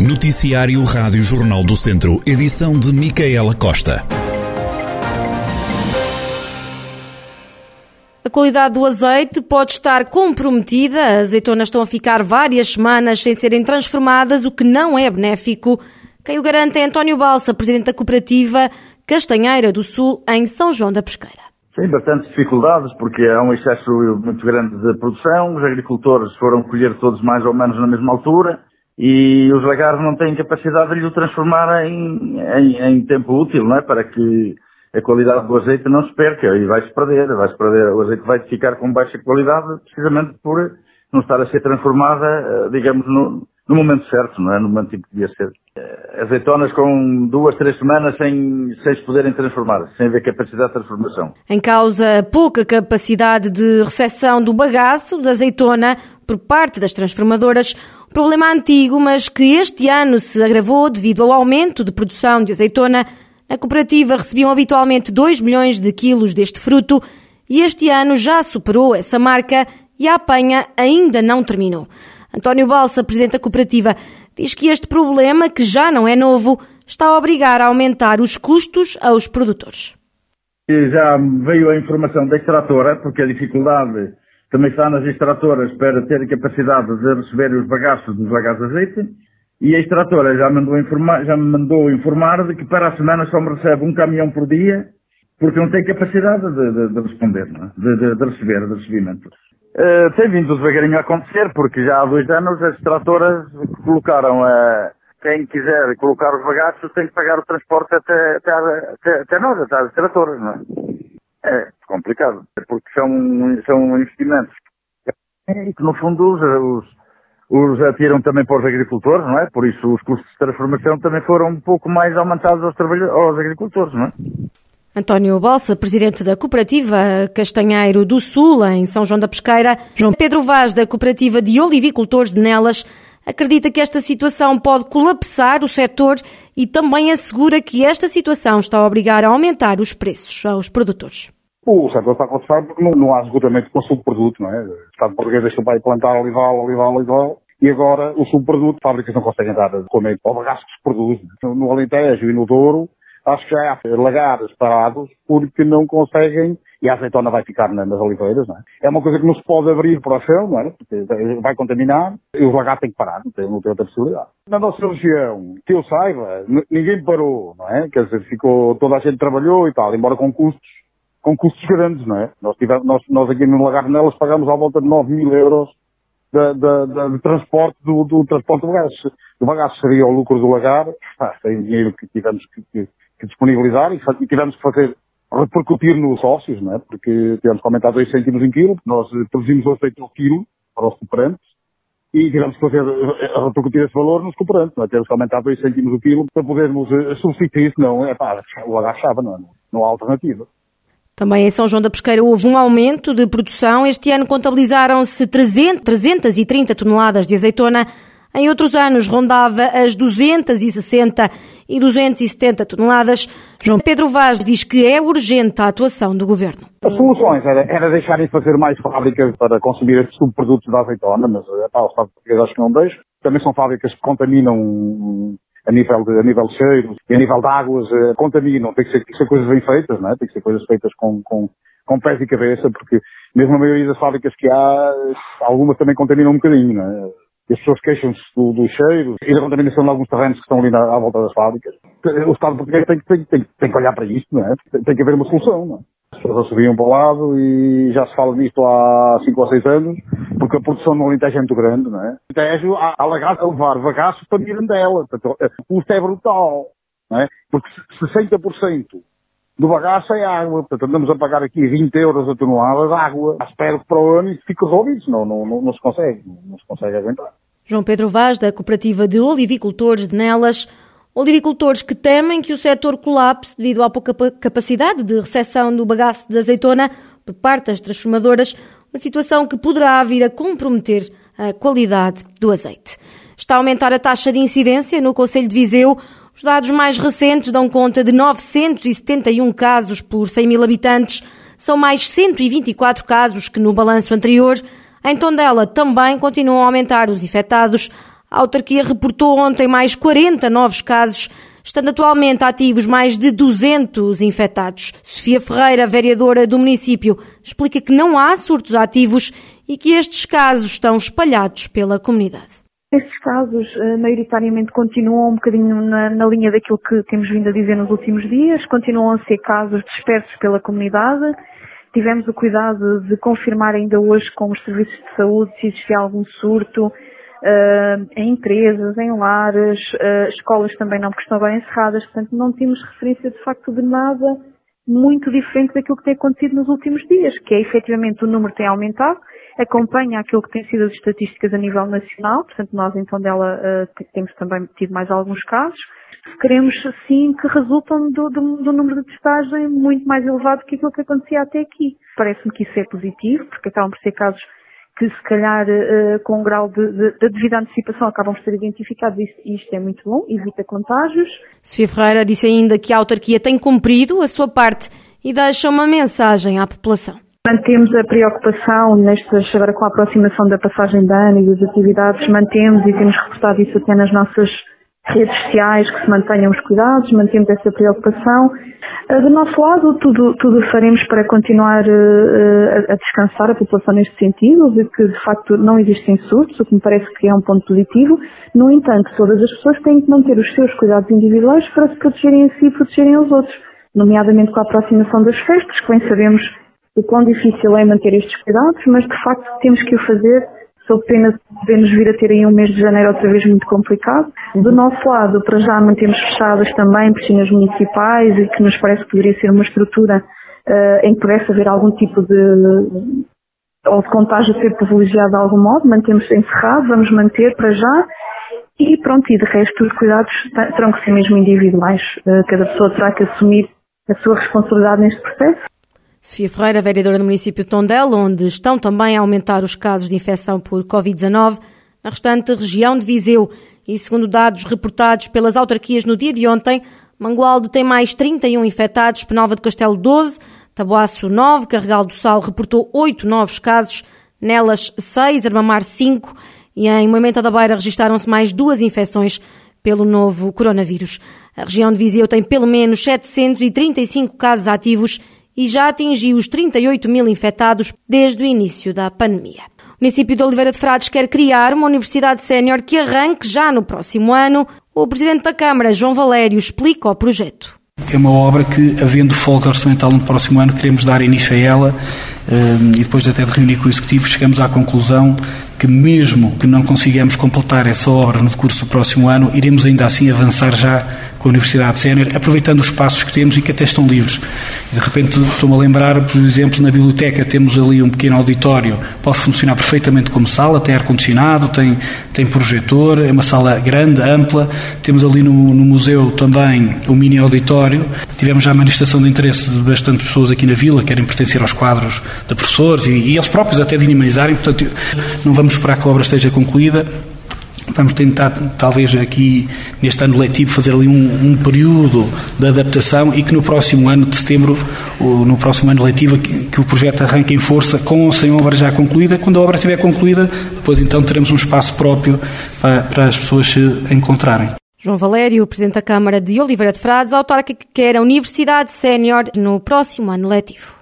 Noticiário Rádio Jornal do Centro, edição de Micaela Costa. A qualidade do azeite pode estar comprometida. As azeitonas estão a ficar várias semanas sem serem transformadas, o que não é benéfico. Quem o garante é António Balsa, presidente da cooperativa Castanheira do Sul, em São João da Pesqueira. Tem bastantes dificuldades porque há um excesso muito grande de produção, os agricultores foram colher todos mais ou menos na mesma altura e os lagares não têm capacidade de lhe transformar em, em, em, tempo útil, não é? Para que a qualidade do azeite não se perca e vai-se perder, vai-se perder, o azeite vai ficar com baixa qualidade precisamente por não estar a ser transformada, eh, digamos, no, no momento certo, não é? No momento em que devia ser. Eh, azeitonas com duas, três semanas sem, sem se poderem transformar, sem haver capacidade de transformação. Em causa pouca capacidade de recepção do bagaço da azeitona por parte das transformadoras, problema antigo, mas que este ano se agravou devido ao aumento de produção de azeitona. A cooperativa recebia habitualmente 2 milhões de quilos deste fruto e este ano já superou essa marca e a apanha ainda não terminou. António Balsa, presidente da cooperativa, diz que este problema, que já não é novo, está a obrigar a aumentar os custos aos produtores. Já veio a informação da extratora, porque a dificuldade também está nas extratoras para ter capacidade de receber os bagaços dos bagaços de azeite. E a extratora já, mandou informar, já me mandou informar de que para a semana só me recebe um caminhão por dia, porque não tem capacidade de, de, de responder, é? de, de, receber, de recebimento. Uh, tem vindo devagarinho a acontecer, porque já há dois anos as extratoras colocaram a. quem quiser colocar os bagaços tem que pagar o transporte até, até, até, até nós, até as extratoras, não é? É complicado, porque são, são investimentos que, no fundo, os, os, os atiram também para os agricultores, não é? Por isso, os custos de transformação também foram um pouco mais aumentados aos, aos agricultores, não é? António Balsa, presidente da cooperativa Castanheiro do Sul, em São João da Pesqueira. João Pedro Vaz, da cooperativa de olivicultores de Nelas, acredita que esta situação pode colapsar o setor e também assegura que esta situação está a obrigar a aumentar os preços aos produtores. O setor está a colapsar porque não, não há esgotamento de consumo de produto, não é? O Estado português deixou para plantar olival, olival, olival, e agora o subproduto, fábricas não conseguem dar comendo ao bagaço que se produz. No Alentejo e no Douro, que já há lagares parados porque não conseguem e a azeitona vai ficar nas oliveiras, não é? É uma coisa que não se pode abrir para o chão, não é? Porque vai contaminar e o lagar tem que parar, não tem, não tem outra possibilidade. Na nossa região, que eu saiba, ninguém parou, não é? Quer dizer, ficou, toda a gente trabalhou e tal, embora com custos, com custos grandes, não é? Nós, tivemos, nós, nós aqui no Lagar Nelas pagamos à volta de 9 mil euros de, de, de, de transporte do, do, transporte do bagaço. O bagaço seria o lucro do lagar, ah, tem dinheiro que tivemos que, que, que disponibilizar e, e tivemos que fazer repercutir nos sócios, não é? Porque tivemos que aumentar 2 cêntimos em quilo, nós produzimos o aceito ao quilo para os cooperantes e tivemos que fazer, a repercutir esse valor nos cooperantes, não é? Temos que aumentar 2 cêntimos o quilo para podermos substituir, senão, é pá, o agachava, não é? Não há alternativa. Também em São João da Pesqueira houve um aumento de produção. Este ano contabilizaram-se 330 toneladas de azeitona. Em outros anos rondava as 260 e 270 toneladas. João Pedro Vaz diz que é urgente a atuação do governo. As soluções era, era deixarem fazer mais fábricas para consumir estes subprodutos da azeitona, mas epá, o Estado português acho que não deixa. Também são fábricas que contaminam a nível de, a nível de e a nível de águas, eh, contaminam. Tem que, ser, tem que ser coisas bem feitas, não é? Tem que ser coisas feitas com, com, com pés e cabeça, porque mesmo a maioria das fábricas que há, algumas também contaminam um bocadinho, não é? E as pessoas queixam-se do, do, cheiro e da contaminação de alguns terrenos que estão ali na, à volta das fábricas. O Estado português tem, tem, tem, tem que olhar para isto, não é? Tem, tem que haver uma solução, não é? As pessoas subiam para o lado e já se fala nisto há 5 ou 6 anos, porque a produção no Alentejo é muito grande, não é? O Alentejo há, a levar bagaço para Mirandela. O custo é brutal, não é? Porque 60% do bagaço é água. Portanto, andamos a pagar aqui 20 euros a tonelada de água. Espero que para o ano isso fique resolvido, senão não, não, não se consegue, não, se consegue aguentar. João Pedro Vaz, da Cooperativa de Olivicultores de Nelas, olivicultores que temem que o setor colapse devido à pouca capacidade de recepção do bagaço de azeitona por parte das transformadoras, uma situação que poderá vir a comprometer a qualidade do azeite. Está a aumentar a taxa de incidência no Conselho de Viseu, os dados mais recentes dão conta de 971 casos por 100 mil habitantes. São mais 124 casos que no balanço anterior. Em Tondela também continuam a aumentar os infectados. A autarquia reportou ontem mais 40 novos casos, estando atualmente ativos mais de 200 infectados. Sofia Ferreira, vereadora do município, explica que não há surtos ativos e que estes casos estão espalhados pela comunidade. Estes casos, eh, maioritariamente, continuam um bocadinho na, na, linha daquilo que temos vindo a dizer nos últimos dias, continuam a ser casos dispersos pela comunidade. Tivemos o cuidado de confirmar ainda hoje com os serviços de saúde se existia algum surto uh, em empresas, em lares, uh, escolas também não, porque estão bem encerradas, portanto não temos referência de facto de nada muito diferente daquilo que tem acontecido nos últimos dias, que é efetivamente o número tem aumentado, acompanha aquilo que tem sido as estatísticas a nível nacional, portanto nós então dela uh, temos também tido mais alguns casos. Queremos sim que resultam do, do, do, número de testagem muito mais elevado que aquilo que acontecia até aqui. Parece-me que isso é positivo, porque acabam por ser casos que se calhar uh, com um grau de, de, de, devida antecipação acabam por ser identificados e isto é muito bom, evita contágios. Sofia Ferreira disse ainda que a autarquia tem cumprido a sua parte e deixa uma mensagem à população. Mantemos a preocupação nestas, agora com a aproximação da passagem de ano e das atividades, mantemos e temos reportado isso até nas nossas redes sociais, que se mantenham os cuidados, mantemos essa preocupação. Eh, do nosso lado, tudo, tudo faremos para continuar uh, a descansar a população neste sentido, de que de facto não existem surtos, o que me parece que é um ponto positivo. No entanto, todas as pessoas têm que manter os seus cuidados individuais para se protegerem a si e protegerem aos outros, nomeadamente com a aproximação das festas, que bem sabemos o quão difícil é manter estes cuidados, mas de facto temos que o fazer sob pena de podermos vir a ter aí um mês de janeiro outra vez muito complicado. Do nosso lado, para já mantemos fechadas também piscinas municipais e que nos parece que poderia ser uma estrutura uh, em que pudesse haver algum tipo de ou de contágio ser privilegiado de algum modo, mantemos encerrado, vamos manter para já e pronto, e de resto os cuidados terão que ser mesmo individuais, uh, cada pessoa terá que assumir a sua responsabilidade neste processo. Sofia Ferreira, vereadora do município de Tondela, onde estão também a aumentar os casos de infecção por Covid-19 na restante região de Viseu. E segundo dados reportados pelas autarquias no dia de ontem, Mangualde tem mais 31 infectados, Penalva de Castelo 12, Taboaço 9, Carregal do Sal reportou 8 novos casos, Nelas 6, Armamar 5 e em Moimenta da Beira registaram-se mais duas infecções pelo novo coronavírus. A região de Viseu tem pelo menos 735 casos ativos e já atingiu os 38 mil infectados desde o início da pandemia. O município de Oliveira de Frades quer criar uma universidade sénior que arranque já no próximo ano. O presidente da Câmara, João Valério, explica o projeto. É uma obra que, havendo folga orçamental no próximo ano, queremos dar início a ela e depois até de reunir com o Executivo, chegamos à conclusão que mesmo que não consigamos completar essa obra no decurso do próximo ano, iremos ainda assim avançar já com a Universidade Sénior, aproveitando os espaços que temos e que até estão livres. De repente estou-me a lembrar, por exemplo, na biblioteca temos ali um pequeno auditório, pode funcionar perfeitamente como sala, tem ar-condicionado, tem, tem projetor, é uma sala grande, ampla. Temos ali no, no museu também um mini auditório. Tivemos já a manifestação de interesse de bastante pessoas aqui na vila, querem pertencer aos quadros de professores e, e eles próprios até dinamizarem, portanto não vamos esperar que a obra esteja concluída Vamos tentar, talvez aqui neste ano letivo, fazer ali um, um, período de adaptação e que no próximo ano de setembro, no próximo ano letivo, que, que, o projeto arranque em força com ou sem obra já concluída. Quando a obra estiver concluída, depois então teremos um espaço próprio para, para as pessoas se encontrarem. João Valério, Presidente da Câmara de Oliveira de Frades, autarca que quer a Universidade Sénior no próximo ano letivo.